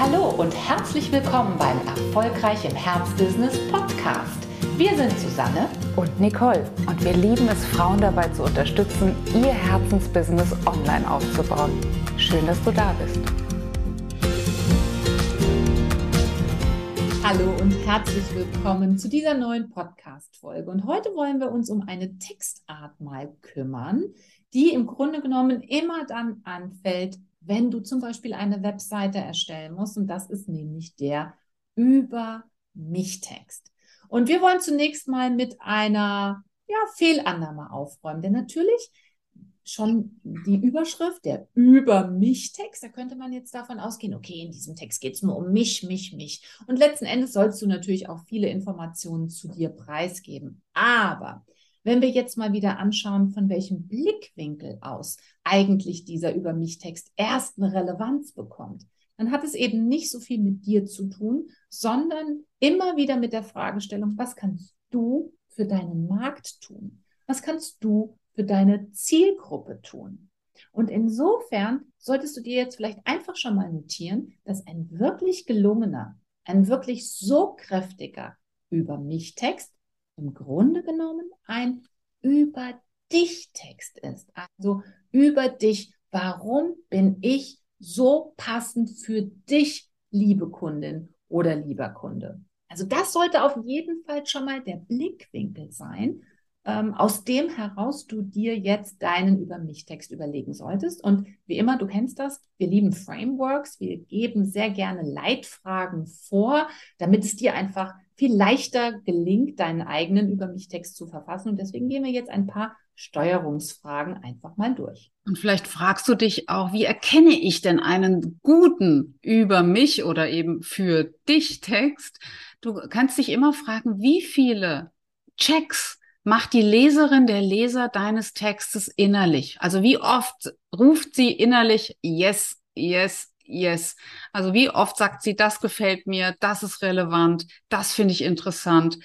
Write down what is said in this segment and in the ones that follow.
Hallo und herzlich willkommen beim Erfolgreich im Herzbusiness Podcast. Wir sind Susanne und Nicole und wir lieben es, Frauen dabei zu unterstützen, ihr Herzensbusiness online aufzubauen. Schön, dass du da bist. Hallo und herzlich willkommen zu dieser neuen Podcast-Folge. Und heute wollen wir uns um eine Textart mal kümmern, die im Grunde genommen immer dann anfällt, wenn du zum Beispiel eine Webseite erstellen musst. Und das ist nämlich der Über mich-Text. Und wir wollen zunächst mal mit einer ja, Fehlannahme aufräumen. Denn natürlich schon die Überschrift, der Über mich-Text, da könnte man jetzt davon ausgehen, okay, in diesem Text geht es nur um mich, mich, mich. Und letzten Endes sollst du natürlich auch viele Informationen zu dir preisgeben. Aber wenn wir jetzt mal wieder anschauen, von welchem Blickwinkel aus eigentlich dieser Über mich-Text erst eine Relevanz bekommt, dann hat es eben nicht so viel mit dir zu tun, sondern immer wieder mit der Fragestellung, was kannst du für deinen Markt tun? Was kannst du für deine Zielgruppe tun? Und insofern solltest du dir jetzt vielleicht einfach schon mal notieren, dass ein wirklich gelungener, ein wirklich so kräftiger Über mich Text im Grunde genommen ein über dich Text ist. Also über dich. Warum bin ich so passend für dich, liebe Kundin oder lieber Kunde? Also das sollte auf jeden Fall schon mal der Blickwinkel sein, ähm, aus dem heraus du dir jetzt deinen Über mich Text überlegen solltest. Und wie immer, du kennst das, wir lieben Frameworks, wir geben sehr gerne Leitfragen vor, damit es dir einfach viel leichter gelingt, deinen eigenen Über mich Text zu verfassen. Und deswegen gehen wir jetzt ein paar Steuerungsfragen einfach mal durch. Und vielleicht fragst du dich auch, wie erkenne ich denn einen guten über mich oder eben für dich Text? Du kannst dich immer fragen, wie viele Checks macht die Leserin, der Leser deines Textes innerlich? Also wie oft ruft sie innerlich Yes, Yes, yes. Also wie oft sagt sie, das gefällt mir, das ist relevant, das finde ich interessant.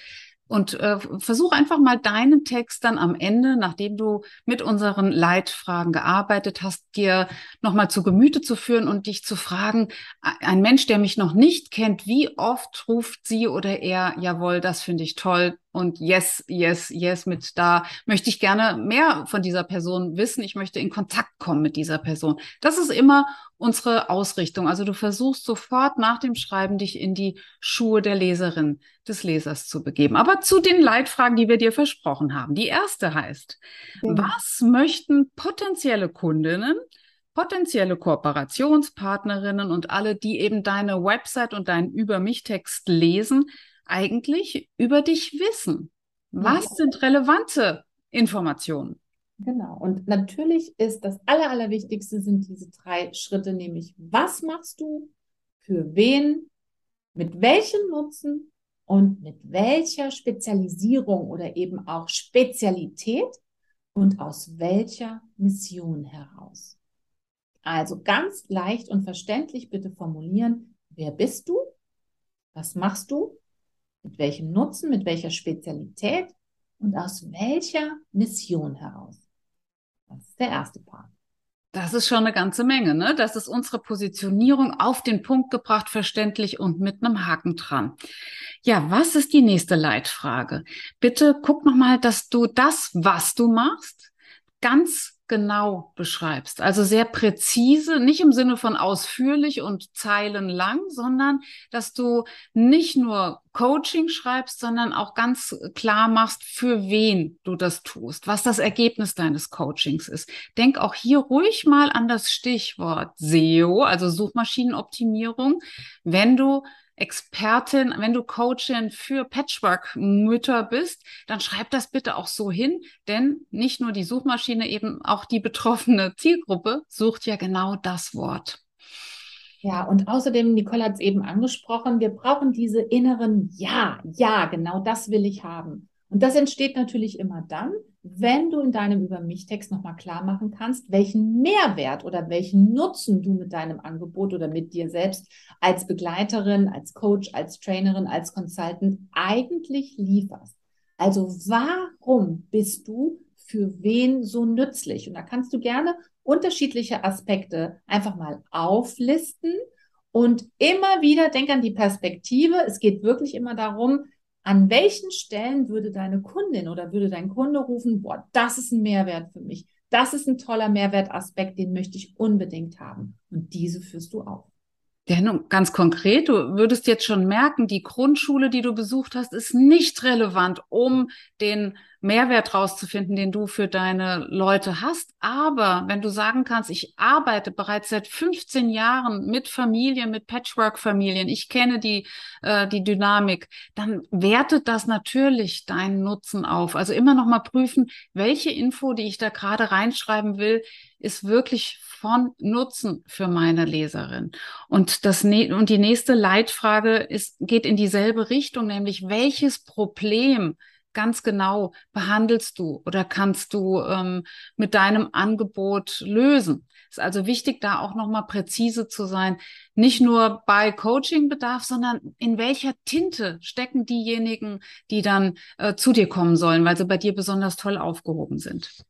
Und äh, versuch einfach mal deinen Text dann am Ende, nachdem du mit unseren Leitfragen gearbeitet hast, dir nochmal zu Gemüte zu führen und dich zu fragen, ein Mensch, der mich noch nicht kennt, wie oft ruft sie oder er, jawohl, das finde ich toll, und yes, yes, yes mit da möchte ich gerne mehr von dieser Person wissen. Ich möchte in Kontakt kommen mit dieser Person. Das ist immer unsere Ausrichtung. Also du versuchst sofort nach dem Schreiben dich in die Schuhe der Leserin, des Lesers zu begeben. Aber zu den Leitfragen, die wir dir versprochen haben. Die erste heißt, mhm. was möchten potenzielle Kundinnen potenzielle Kooperationspartnerinnen und alle, die eben deine Website und deinen Über mich Text lesen, eigentlich über dich wissen? Was ja. sind relevante Informationen? Genau. Und natürlich ist das Aller, Allerwichtigste sind diese drei Schritte, nämlich was machst du, für wen, mit welchem Nutzen und mit welcher Spezialisierung oder eben auch Spezialität und aus welcher Mission heraus. Also ganz leicht und verständlich bitte formulieren, wer bist du, was machst du mit welchem Nutzen, mit welcher Spezialität und aus welcher Mission heraus. Das ist der erste Part. Das ist schon eine ganze Menge, ne? Das ist unsere Positionierung auf den Punkt gebracht, verständlich und mit einem Haken dran. Ja, was ist die nächste Leitfrage? Bitte guck nochmal, dass du das, was du machst, ganz genau beschreibst. Also sehr präzise, nicht im Sinne von ausführlich und zeilenlang, sondern dass du nicht nur Coaching schreibst, sondern auch ganz klar machst, für wen du das tust, was das Ergebnis deines Coachings ist. Denk auch hier ruhig mal an das Stichwort SEO, also Suchmaschinenoptimierung, wenn du Expertin, wenn du Coachin für Patchwork-Mütter bist, dann schreib das bitte auch so hin, denn nicht nur die Suchmaschine, eben auch die betroffene Zielgruppe sucht ja genau das Wort. Ja, und außerdem, Nicole hat es eben angesprochen, wir brauchen diese inneren Ja, ja, genau das will ich haben. Und das entsteht natürlich immer dann, wenn du in deinem Über mich-Text nochmal klar machen kannst, welchen Mehrwert oder welchen Nutzen du mit deinem Angebot oder mit dir selbst als Begleiterin, als Coach, als Trainerin, als Consultant eigentlich lieferst. Also warum bist du für wen so nützlich? Und da kannst du gerne unterschiedliche Aspekte einfach mal auflisten Und immer wieder denk an die Perspektive. Es geht wirklich immer darum, an welchen Stellen würde deine Kundin oder würde dein Kunde rufen, boah, das ist ein Mehrwert für mich. Das ist ein toller Mehrwertaspekt, den möchte ich unbedingt haben. Und diese führst du auf. Nun, ganz konkret, du würdest jetzt schon merken, die Grundschule, die du besucht hast, ist nicht relevant, um den Mehrwert rauszufinden, den du für deine Leute hast. Aber wenn du sagen kannst, ich arbeite bereits seit 15 Jahren mit Familien, mit Patchwork-Familien, ich kenne die, äh, die Dynamik, dann wertet das natürlich deinen Nutzen auf. Also immer noch mal prüfen, welche Info, die ich da gerade reinschreiben will, ist wirklich von Nutzen für meine Leserin. Und das, und die nächste Leitfrage ist, geht in dieselbe Richtung, nämlich welches Problem ganz genau behandelst du oder kannst du ähm, mit deinem Angebot lösen. Ist also wichtig, da auch nochmal präzise zu sein. Nicht nur bei Coachingbedarf, sondern in welcher Tinte stecken diejenigen, die dann äh, zu dir kommen sollen, weil sie bei dir besonders toll aufgehoben sind.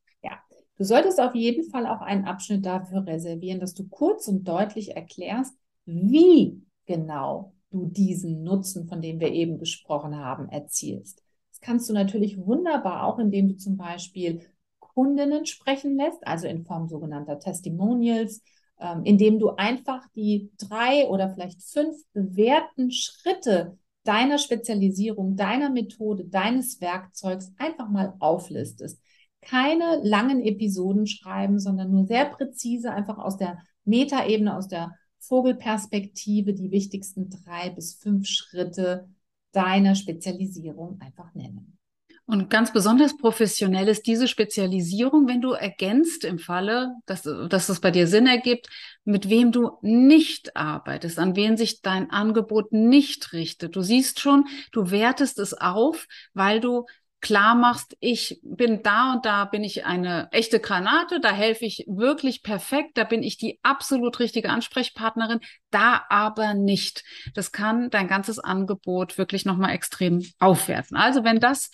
Du solltest auf jeden Fall auch einen Abschnitt dafür reservieren, dass du kurz und deutlich erklärst, wie genau du diesen Nutzen, von dem wir eben gesprochen haben, erzielst kannst du natürlich wunderbar auch, indem du zum Beispiel Kundinnen sprechen lässt, also in Form sogenannter Testimonials, ähm, indem du einfach die drei oder vielleicht fünf bewährten Schritte deiner Spezialisierung, deiner Methode, deines Werkzeugs einfach mal auflistest. Keine langen Episoden schreiben, sondern nur sehr präzise einfach aus der Metaebene, aus der Vogelperspektive die wichtigsten drei bis fünf Schritte deiner Spezialisierung einfach nennen. Und ganz besonders professionell ist diese Spezialisierung, wenn du ergänzt im Falle, dass, dass es bei dir Sinn ergibt, mit wem du nicht arbeitest, an wen sich dein Angebot nicht richtet. Du siehst schon, du wertest es auf, weil du klar machst, ich bin da und da bin ich eine echte Granate, da helfe ich wirklich perfekt, da bin ich die absolut richtige Ansprechpartnerin, da aber nicht. Das kann dein ganzes Angebot wirklich nochmal extrem aufwerten. Also wenn das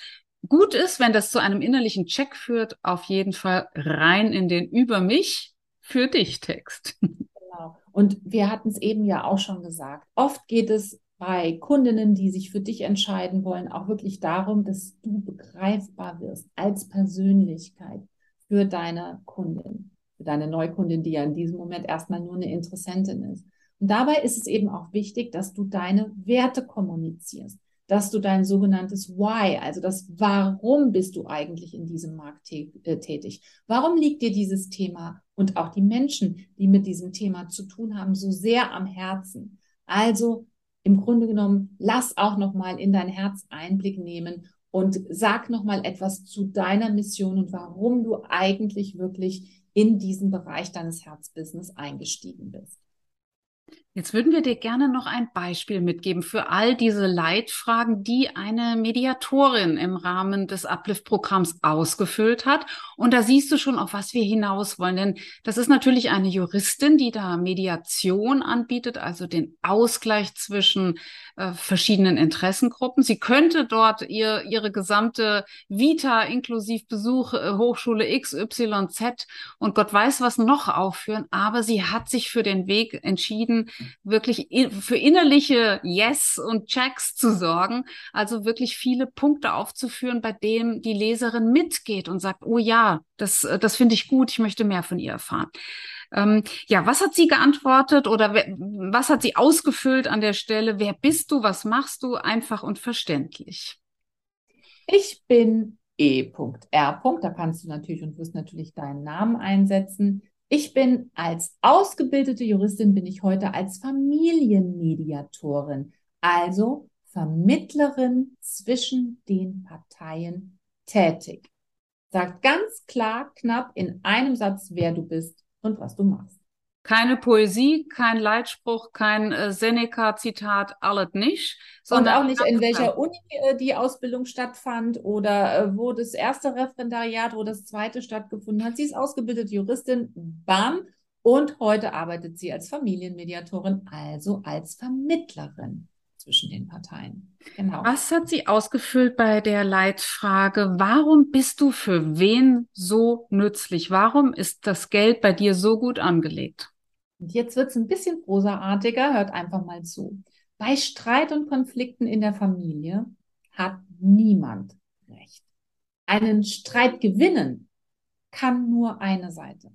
gut ist, wenn das zu einem innerlichen Check führt, auf jeden Fall rein in den Über mich für dich Text. Genau. Und wir hatten es eben ja auch schon gesagt. Oft geht es bei Kundinnen, die sich für dich entscheiden wollen, auch wirklich darum, dass du begreifbar wirst als Persönlichkeit für deine Kundin, für deine Neukundin, die ja in diesem Moment erstmal nur eine Interessentin ist. Und dabei ist es eben auch wichtig, dass du deine Werte kommunizierst, dass du dein sogenanntes Why, also das Warum bist du eigentlich in diesem Markt äh, tätig? Warum liegt dir dieses Thema und auch die Menschen, die mit diesem Thema zu tun haben, so sehr am Herzen? Also im Grunde genommen, lass auch noch mal in dein Herz Einblick nehmen und sag noch mal etwas zu deiner Mission und warum du eigentlich wirklich in diesen Bereich deines Herzbusiness eingestiegen bist. Jetzt würden wir dir gerne noch ein Beispiel mitgeben für all diese Leitfragen, die eine Mediatorin im Rahmen des Uplift-Programms ausgefüllt hat. Und da siehst du schon, auf was wir hinaus wollen. Denn das ist natürlich eine Juristin, die da Mediation anbietet, also den Ausgleich zwischen äh, verschiedenen Interessengruppen. Sie könnte dort ihr, ihre gesamte Vita inklusive Besuch äh, Hochschule XYZ und Gott weiß was noch aufführen. Aber sie hat sich für den Weg entschieden, wirklich für innerliche Yes und Checks zu sorgen. Also wirklich viele Punkte aufzuführen, bei denen die Leserin mitgeht und sagt, oh ja, das, das finde ich gut, ich möchte mehr von ihr erfahren. Ähm, ja, was hat sie geantwortet oder was hat sie ausgefüllt an der Stelle? Wer bist du? Was machst du? Einfach und verständlich. Ich bin E.R. Da kannst du natürlich und wirst natürlich deinen Namen einsetzen. Ich bin als ausgebildete Juristin, bin ich heute als Familienmediatorin, also Vermittlerin zwischen den Parteien tätig. Sagt ganz klar, knapp in einem Satz, wer du bist und was du machst. Keine Poesie, kein Leitspruch, kein äh, Seneca-Zitat, alles nicht. Und auch nicht, in welcher Uni äh, die Ausbildung stattfand oder äh, wo das erste Referendariat, wo das zweite stattgefunden hat. Sie ist ausgebildete Juristin, bam. Und heute arbeitet sie als Familienmediatorin, also als Vermittlerin zwischen den Parteien. Genau. Was hat sie ausgefüllt bei der Leitfrage? Warum bist du für wen so nützlich? Warum ist das Geld bei dir so gut angelegt? Und jetzt wird es ein bisschen prosaartiger, hört einfach mal zu. Bei Streit und Konflikten in der Familie hat niemand recht. Einen Streit gewinnen kann nur eine Seite.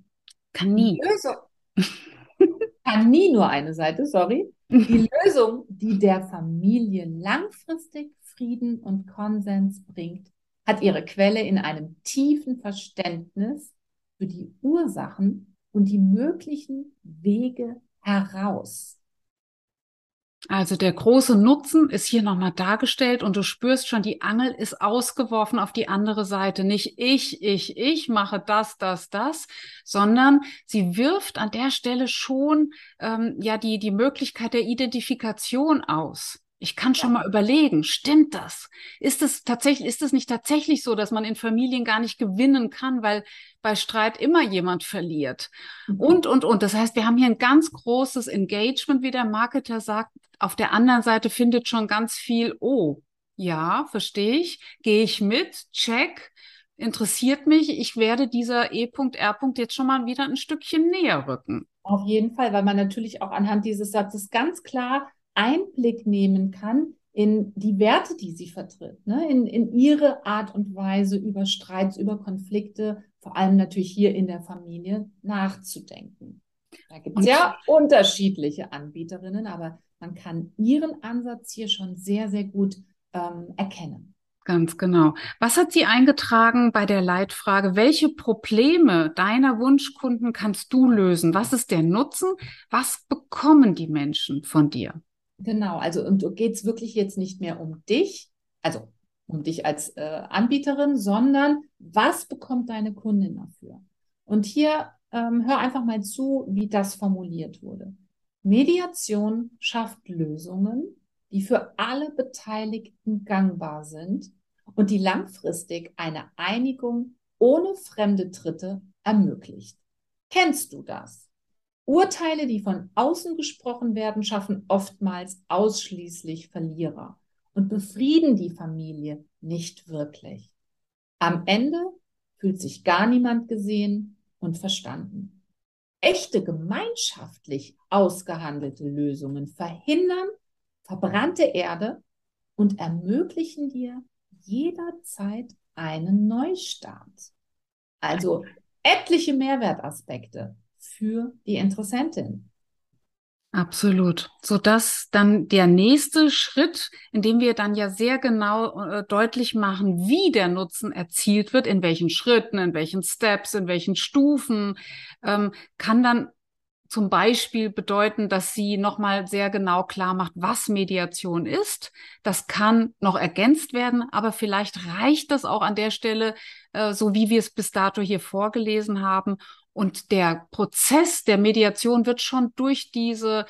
Kann nie. Lösung kann nie nur eine Seite, sorry. Die Lösung, die der Familie langfristig Frieden und Konsens bringt, hat ihre Quelle in einem tiefen Verständnis für die Ursachen und die möglichen Wege heraus. Also der große Nutzen ist hier nochmal dargestellt und du spürst schon, die Angel ist ausgeworfen auf die andere Seite. Nicht ich, ich, ich mache das, das, das, sondern sie wirft an der Stelle schon ähm, ja die, die Möglichkeit der Identifikation aus. Ich kann schon ja. mal überlegen, stimmt das? Ist es tatsächlich, ist es nicht tatsächlich so, dass man in Familien gar nicht gewinnen kann, weil bei Streit immer jemand verliert? Mhm. Und, und, und. Das heißt, wir haben hier ein ganz großes Engagement, wie der Marketer sagt. Auf der anderen Seite findet schon ganz viel, oh, ja, verstehe ich, gehe ich mit, check, interessiert mich, ich werde dieser E.R. jetzt schon mal wieder ein Stückchen näher rücken. Auf jeden Fall, weil man natürlich auch anhand dieses Satzes ganz klar Einblick nehmen kann in die Werte, die sie vertritt, ne? in, in ihre Art und Weise über Streits, über Konflikte, vor allem natürlich hier in der Familie, nachzudenken. Da gibt es ja unterschiedliche Anbieterinnen, aber man kann ihren Ansatz hier schon sehr, sehr gut ähm, erkennen. Ganz genau. Was hat sie eingetragen bei der Leitfrage? Welche Probleme deiner Wunschkunden kannst du lösen? Was ist der Nutzen? Was bekommen die Menschen von dir? Genau, also und geht es wirklich jetzt nicht mehr um dich, also um dich als äh, Anbieterin, sondern was bekommt deine Kundin dafür? Und hier ähm, hör einfach mal zu, wie das formuliert wurde. Mediation schafft Lösungen, die für alle Beteiligten gangbar sind und die langfristig eine Einigung ohne fremde Dritte ermöglicht. Kennst du das? Urteile, die von außen gesprochen werden, schaffen oftmals ausschließlich Verlierer und befrieden die Familie nicht wirklich. Am Ende fühlt sich gar niemand gesehen und verstanden. Echte gemeinschaftlich ausgehandelte Lösungen verhindern verbrannte Erde und ermöglichen dir jederzeit einen Neustart. Also etliche Mehrwertaspekte für die Interessentin. Absolut. So dass dann der nächste Schritt, in dem wir dann ja sehr genau äh, deutlich machen, wie der Nutzen erzielt wird, in welchen Schritten, in welchen Steps, in welchen Stufen, ähm, kann dann zum Beispiel bedeuten, dass sie nochmal sehr genau klar macht, was Mediation ist. Das kann noch ergänzt werden, aber vielleicht reicht das auch an der Stelle, äh, so wie wir es bis dato hier vorgelesen haben. Und der Prozess der Mediation wird schon durch diese,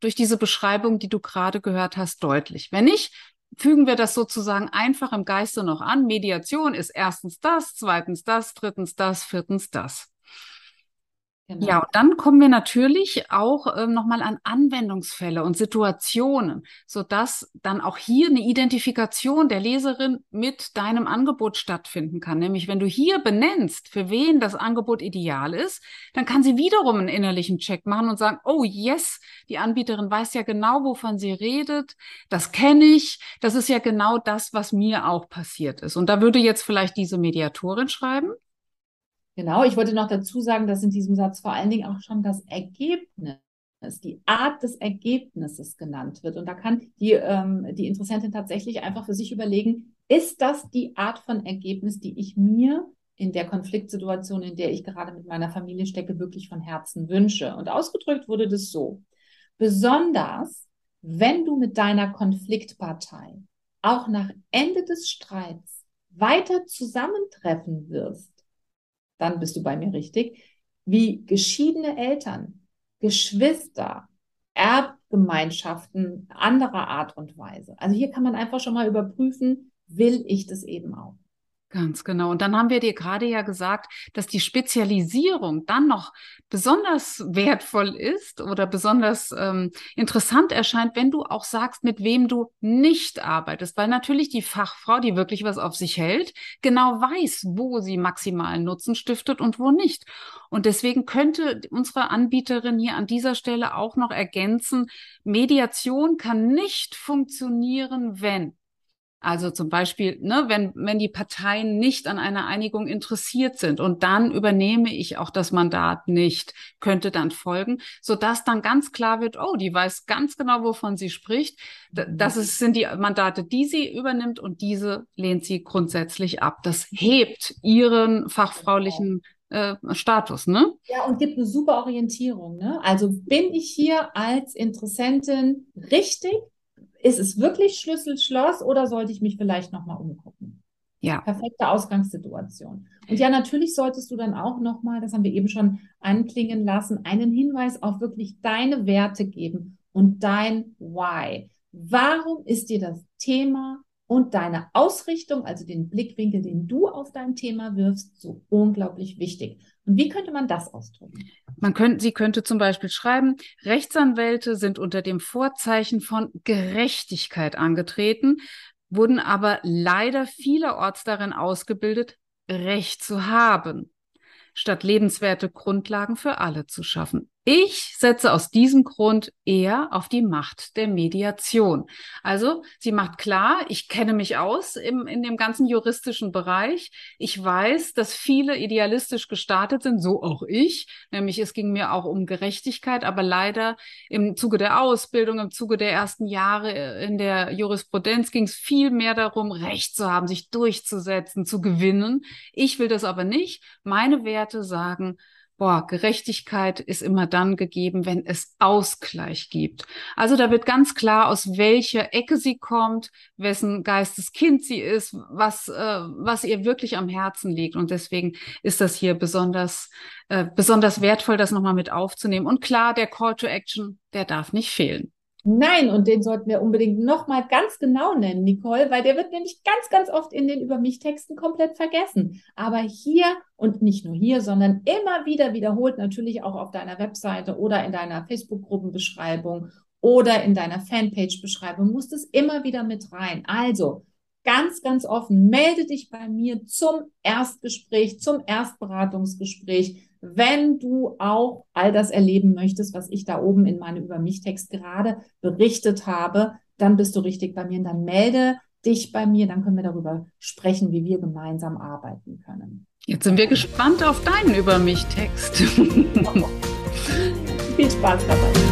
durch diese Beschreibung, die du gerade gehört hast, deutlich. Wenn nicht, fügen wir das sozusagen einfach im Geiste noch an. Mediation ist erstens das, zweitens das, drittens das, viertens das. Genau. Ja, und dann kommen wir natürlich auch ähm, nochmal an Anwendungsfälle und Situationen, sodass dann auch hier eine Identifikation der Leserin mit deinem Angebot stattfinden kann. Nämlich, wenn du hier benennst, für wen das Angebot ideal ist, dann kann sie wiederum einen innerlichen Check machen und sagen, oh yes, die Anbieterin weiß ja genau, wovon sie redet, das kenne ich, das ist ja genau das, was mir auch passiert ist. Und da würde jetzt vielleicht diese Mediatorin schreiben, Genau, ich wollte noch dazu sagen, dass in diesem Satz vor allen Dingen auch schon das Ergebnis, die Art des Ergebnisses genannt wird. Und da kann die, ähm, die Interessentin tatsächlich einfach für sich überlegen, ist das die Art von Ergebnis, die ich mir in der Konfliktsituation, in der ich gerade mit meiner Familie stecke, wirklich von Herzen wünsche? Und ausgedrückt wurde das so. Besonders, wenn du mit deiner Konfliktpartei auch nach Ende des Streits weiter zusammentreffen wirst, dann bist du bei mir richtig, wie geschiedene Eltern, Geschwister, Erbgemeinschaften anderer Art und Weise. Also hier kann man einfach schon mal überprüfen, will ich das eben auch. Ganz genau. Und dann haben wir dir gerade ja gesagt, dass die Spezialisierung dann noch besonders wertvoll ist oder besonders ähm, interessant erscheint, wenn du auch sagst, mit wem du nicht arbeitest. Weil natürlich die Fachfrau, die wirklich was auf sich hält, genau weiß, wo sie maximalen Nutzen stiftet und wo nicht. Und deswegen könnte unsere Anbieterin hier an dieser Stelle auch noch ergänzen, Mediation kann nicht funktionieren, wenn also zum Beispiel, ne, wenn, wenn die Parteien nicht an einer Einigung interessiert sind und dann übernehme ich auch das Mandat nicht, könnte dann folgen, so dass dann ganz klar wird, oh, die weiß ganz genau, wovon sie spricht. Das ist, sind die Mandate, die sie übernimmt und diese lehnt sie grundsätzlich ab. Das hebt ihren fachfraulichen äh, Status, ne? Ja, und gibt eine super Orientierung, ne? Also bin ich hier als Interessentin richtig? Ist es wirklich Schlüssel-Schloss oder sollte ich mich vielleicht nochmal umgucken? Ja. Perfekte Ausgangssituation. Und ja, natürlich solltest du dann auch nochmal, das haben wir eben schon anklingen lassen, einen Hinweis auf wirklich deine Werte geben und dein Why. Warum ist dir das Thema und deine Ausrichtung, also den Blickwinkel, den du auf dein Thema wirfst, so unglaublich wichtig? Wie könnte man das ausdrücken? Man könnte, sie könnte zum Beispiel schreiben, Rechtsanwälte sind unter dem Vorzeichen von Gerechtigkeit angetreten, wurden aber leider vielerorts darin ausgebildet, Recht zu haben, statt lebenswerte Grundlagen für alle zu schaffen. Ich setze aus diesem Grund eher auf die Macht der Mediation. Also sie macht klar, ich kenne mich aus im, in dem ganzen juristischen Bereich. Ich weiß, dass viele idealistisch gestartet sind, so auch ich. Nämlich es ging mir auch um Gerechtigkeit, aber leider im Zuge der Ausbildung, im Zuge der ersten Jahre in der Jurisprudenz ging es viel mehr darum, Recht zu haben, sich durchzusetzen, zu gewinnen. Ich will das aber nicht. Meine Werte sagen, boah, Gerechtigkeit ist immer dann gegeben, wenn es Ausgleich gibt. Also da wird ganz klar, aus welcher Ecke sie kommt, wessen Geisteskind sie ist, was, äh, was ihr wirklich am Herzen liegt. Und deswegen ist das hier besonders, äh, besonders wertvoll, das nochmal mit aufzunehmen. Und klar, der Call to Action, der darf nicht fehlen. Nein, und den sollten wir unbedingt nochmal ganz genau nennen, Nicole, weil der wird nämlich ganz, ganz oft in den Über mich Texten komplett vergessen. Aber hier und nicht nur hier, sondern immer wieder wiederholt, natürlich auch auf deiner Webseite oder in deiner Facebook-Gruppenbeschreibung oder in deiner Fanpage-Beschreibung, muss es immer wieder mit rein. Also, ganz, ganz offen, melde dich bei mir zum Erstgespräch, zum Erstberatungsgespräch wenn du auch all das erleben möchtest, was ich da oben in meinem Über mich Text gerade berichtet habe, dann bist du richtig bei mir und dann melde dich bei mir, dann können wir darüber sprechen, wie wir gemeinsam arbeiten können. Jetzt sind wir gespannt auf deinen Über mich Text. Viel Spaß dabei.